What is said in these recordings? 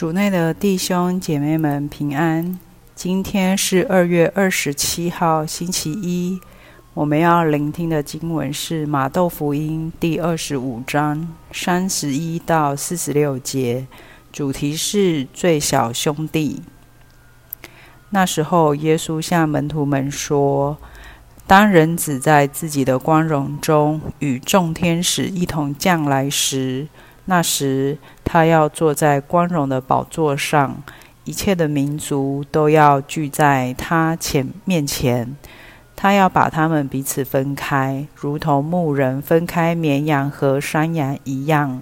主内的弟兄姐妹们平安。今天是二月二十七号，星期一。我们要聆听的经文是马窦福音第二十五章三十一到四十六节，主题是最小兄弟。那时候，耶稣向门徒们说：“当人子在自己的光荣中与众天使一同降来时。”那时，他要坐在光荣的宝座上，一切的民族都要聚在他前面前。他要把他们彼此分开，如同牧人分开绵羊和山羊一样，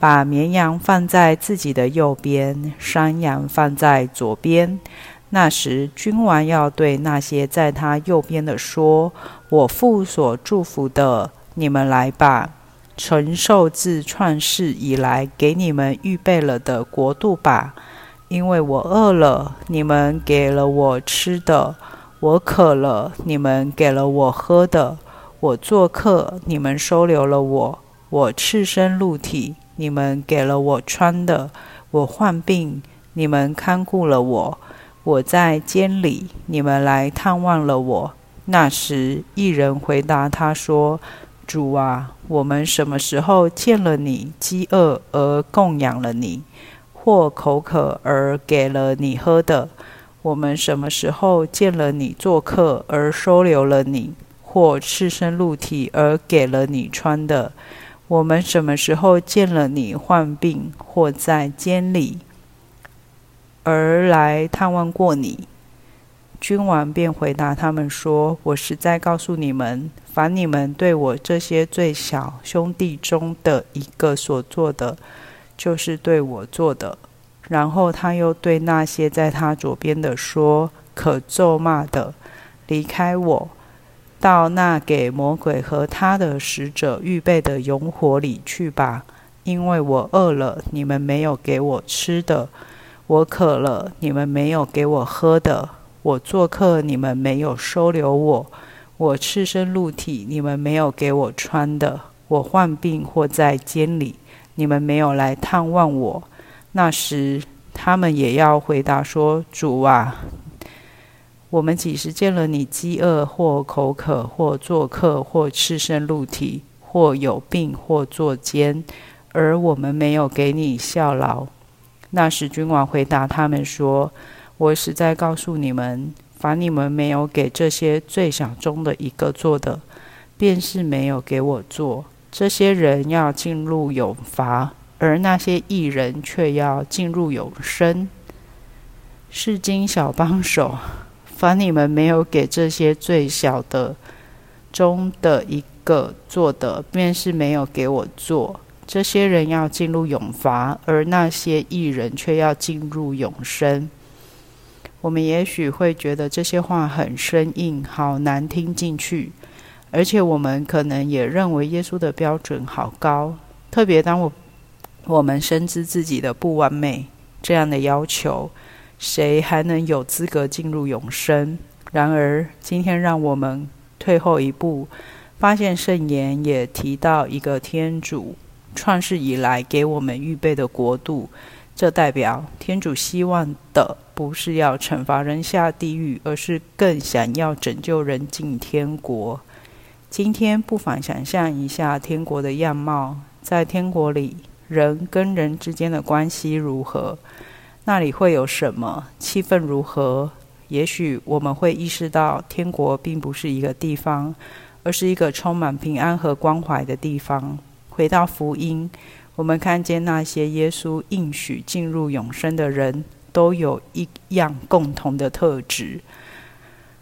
把绵羊放在自己的右边，山羊放在左边。那时，君王要对那些在他右边的说：“我父所祝福的，你们来吧。”承受自创世以来给你们预备了的国度吧，因为我饿了，你们给了我吃的；我渴了，你们给了我喝的；我做客，你们收留了我；我赤身露体，你们给了我穿的；我患病，你们看顾了我；我在监里，你们来探望了我。那时，一人回答他说。主啊，我们什么时候见了你饥饿而供养了你，或口渴而给了你喝的？我们什么时候见了你做客而收留了你，或赤身露体而给了你穿的？我们什么时候见了你患病或在监里而来探望过你？君王便回答他们说：“我实在告诉你们，凡你们对我这些最小兄弟中的一个所做的，就是对我做的。”然后他又对那些在他左边的说：“可咒骂的，离开我，到那给魔鬼和他的使者预备的永火里去吧。因为我饿了，你们没有给我吃的；我渴了，你们没有给我喝的。”我做客，你们没有收留我；我赤身露体，你们没有给我穿的；我患病或在监里，你们没有来探望我。那时，他们也要回答说：“主啊，我们几时见了你饥饿或口渴，或做客，或赤身露体，或有病，或坐监，而我们没有给你效劳？”那时，君王回答他们说。我实在告诉你们，凡你们没有给这些最小中的一个做的，便是没有给我做。这些人要进入永罚，而那些艺人却要进入永生。是经小帮手，凡你们没有给这些最小的中的一个做的，便是没有给我做。这些人要进入永罚，而那些艺人却要进入永生。我们也许会觉得这些话很生硬，好难听进去，而且我们可能也认为耶稣的标准好高。特别当我我们深知自己的不完美，这样的要求，谁还能有资格进入永生？然而，今天让我们退后一步，发现圣言也提到一个天主创世以来给我们预备的国度。这代表天主希望的不是要惩罚人下地狱，而是更想要拯救人进天国。今天不妨想象一下天国的样貌，在天国里，人跟人之间的关系如何？那里会有什么？气氛如何？也许我们会意识到，天国并不是一个地方，而是一个充满平安和关怀的地方。回到福音。我们看见那些耶稣应许进入永生的人，都有一样共同的特质：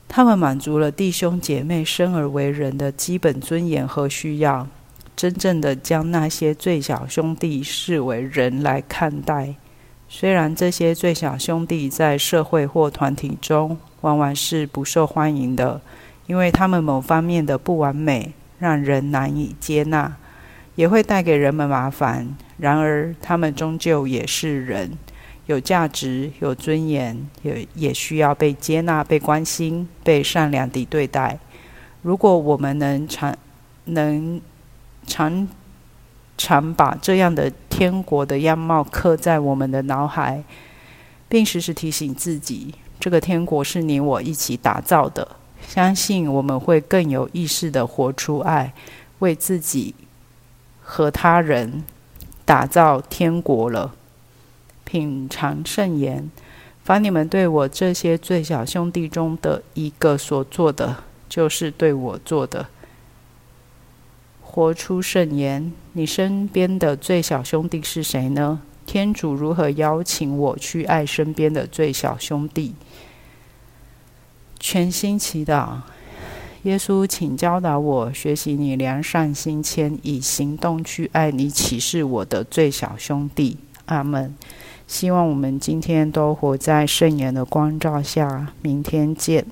他们满足了弟兄姐妹生而为人的基本尊严和需要，真正的将那些最小兄弟视为人来看待。虽然这些最小兄弟在社会或团体中往往是不受欢迎的，因为他们某方面的不完美让人难以接纳。也会带给人们麻烦。然而，他们终究也是人，有价值、有尊严，也也需要被接纳、被关心、被善良地对待。如果我们能常能常常把这样的天国的样貌刻在我们的脑海，并时时提醒自己，这个天国是你我一起打造的。相信我们会更有意识的活出爱，为自己和他人打造天国了。品尝圣言，凡你们对我这些最小兄弟中的一个所做的，就是对我做的。活出圣言，你身边的最小兄弟是谁呢？天主如何邀请我去爱身边的最小兄弟？全心祈祷，耶稣，请教导我学习你良善心谦，以行动去爱你启示我的最小兄弟。阿门。希望我们今天都活在圣言的光照下。明天见。